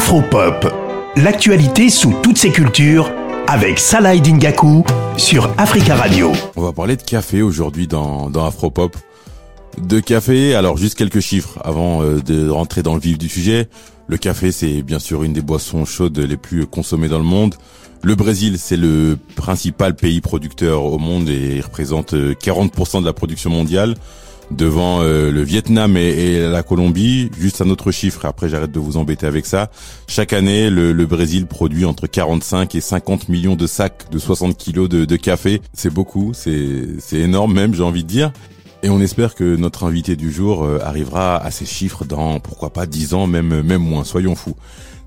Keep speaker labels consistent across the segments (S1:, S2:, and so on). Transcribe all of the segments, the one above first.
S1: Afropop, l'actualité sous toutes ses cultures avec Salah Dingaku sur Africa Radio.
S2: On va parler de café aujourd'hui dans, dans Afropop. De café, alors juste quelques chiffres avant euh, de rentrer dans le vif du sujet. Le café, c'est bien sûr une des boissons chaudes les plus consommées dans le monde. Le Brésil, c'est le principal pays producteur au monde et représente 40% euh, de la production mondiale devant euh, le Vietnam et, la Colombie. Juste un autre chiffre, après j'arrête de vous embêter avec ça. Chaque année, le, Brésil produit entre 45 et 50 millions de sacs de 60 kilos de, café. C'est beaucoup, c'est énorme même, j'ai envie de dire. Et on espère que notre invité du jour euh, arrivera à ces chiffres dans, pourquoi pas, 10 ans, même, même moins, soyons fous.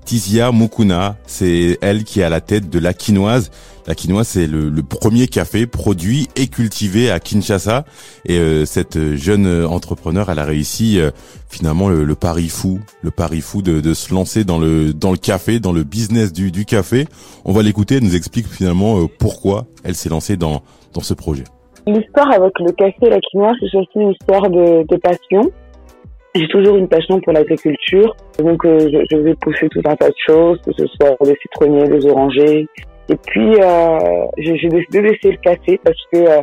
S2: Tizia Mukuna, c'est elle qui est à la tête de la quinoise. La quinoise, c'est le, premier café produit et cultivé à Kinshasa. Et euh, cette jeune entrepreneur, elle a réussi euh, finalement le, pari fou, le pari fou de, se lancer dans le dans le café, dans le business du, café. On va l'écouter, elle nous explique finalement euh, pourquoi elle s'est lancée dans dans ce projet.
S3: L'histoire avec le café et la quinoise, c'est aussi une histoire de passion. J'ai toujours une passion pour l'agriculture, donc euh, je, je, vais pousser tout un tas de choses, que ce soit des citronniers, des orangers. Et puis euh, j'ai décidé d'essayer le café parce que euh,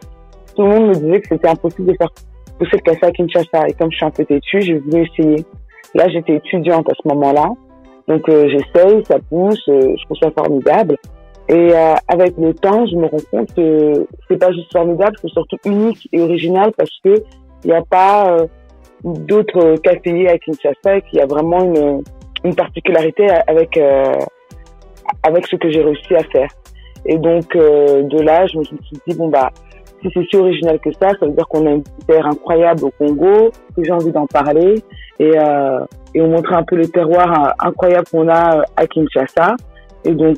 S3: tout le monde me disait que c'était impossible de faire pousser le café à Kinshasa. Et comme je suis un peu têtue, j'ai voulu essayer. Là, j'étais étudiante à ce moment-là, donc euh, j'essaye, ça pousse, je trouve ça formidable. Et avec le temps, je me rends compte que c'est pas juste formidable, c'est surtout unique et original parce que il n'y a pas d'autres caféiers à Kinshasa et qu'il y a vraiment une, une particularité avec euh, avec ce que j'ai réussi à faire. Et donc euh, de là, je me suis dit bon bah si c'est si original que ça, ça veut dire qu'on a une terre incroyable au Congo, que j'ai envie d'en parler et euh, et on montrait un peu le terroir euh, incroyable qu'on a à Kinshasa. Et donc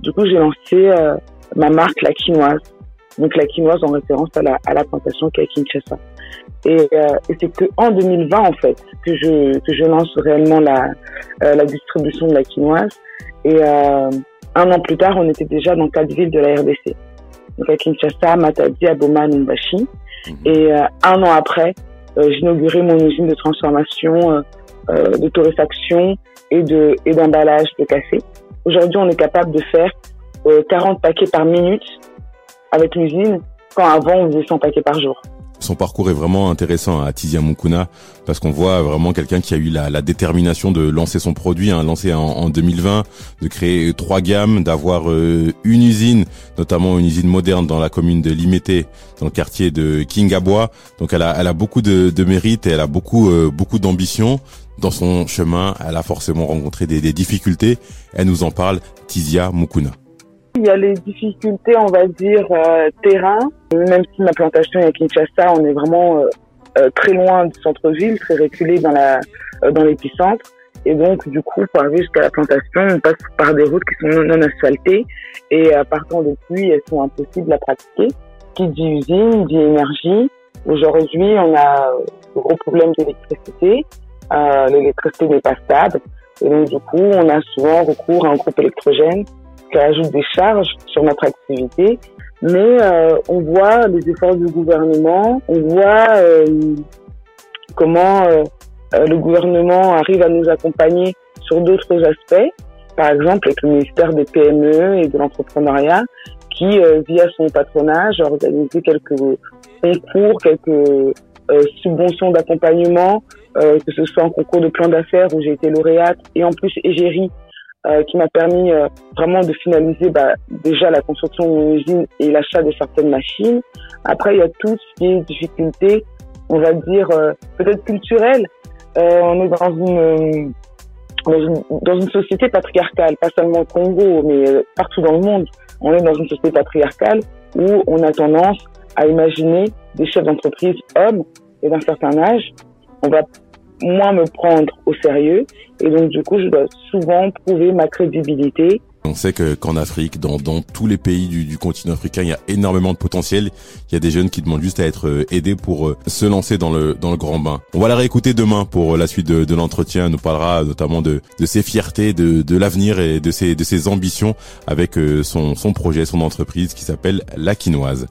S3: du coup j'ai lancé ma marque la quinoise. Donc la quinoise en référence à la, à la plantation qui est à Kinshasa. Et, euh, et c'est que en 2020 en fait que je que je lance réellement la euh, la distribution de la quinoise. Et euh, un an plus tard, on était déjà dans quatre villes de la RDC. Donc à Kinshasa, Matadi, Aboma, Numbashi. Mhm. Et euh, un an après, euh, j'ai inauguré mon usine de transformation, de torréfaction et de et d'emballage de café. Aujourd'hui, on est capable de faire 40 paquets par minute avec l'usine, quand avant on faisait 100 paquets par jour
S2: son parcours est vraiment intéressant à Tizia Mukuna parce qu'on voit vraiment quelqu'un qui a eu la, la, détermination de lancer son produit, hein, lancé en, en, 2020, de créer trois gammes, d'avoir euh, une usine, notamment une usine moderne dans la commune de Limete, dans le quartier de Kingabois. Donc elle a, beaucoup de, de mérite et elle a beaucoup, euh, beaucoup d'ambition. Dans son chemin, elle a forcément rencontré des, des difficultés. Elle nous en parle, Tizia Mukuna.
S3: Il y a les difficultés, on va dire, euh, terrain. Même si ma plantation est à Kinshasa, on est vraiment euh, euh, très loin du centre-ville, très reculé dans la dans l'épicentre. Et donc, du coup, pour arriver jusqu'à la plantation, on passe par des routes qui sont non, asphaltées. Et partant de pluie, elles sont impossibles à pratiquer. Qui dit usine, dit énergie. Aujourd'hui, on a de gros problèmes d'électricité. L'électricité n'est pas stable. Et donc, du coup, on a souvent recours à un groupe électrogène qui ajoute des charges sur notre activité. Mais euh, on voit les efforts du gouvernement, on voit euh, comment euh, le gouvernement arrive à nous accompagner sur d'autres aspects. Par exemple, avec le ministère des PME et de l'entrepreneuriat, qui, via son patronage, a organisé quelques concours, quelques subventions d'accompagnement, que ce soit un concours de plan d'affaires où j'ai été lauréate, et en plus égérie euh, qui m'a permis euh, vraiment de finaliser bah, déjà la construction d'une usine et l'achat de certaines machines. Après, il y a tout ce qui est difficulté, on va dire euh, peut-être culturelle. on est dans une, dans une, dans une société patriarcale, pas seulement au Congo, mais partout dans le monde. On est dans une société patriarcale où on a tendance à imaginer des chefs d'entreprise hommes et d'un certain âge. On va moins me prendre au sérieux. Et donc, du coup, je dois souvent prouver ma crédibilité.
S2: On sait que qu'en Afrique, dans, dans tous les pays du, du, continent africain, il y a énormément de potentiel. Il y a des jeunes qui demandent juste à être euh, aidés pour euh, se lancer dans le dans le grand bain. On va la réécouter demain pour euh, la suite de, de l'entretien. Elle nous parlera notamment de, de ses fiertés, de, de l'avenir et de ses de ses ambitions avec son son projet, son entreprise qui s'appelle La Quinoise.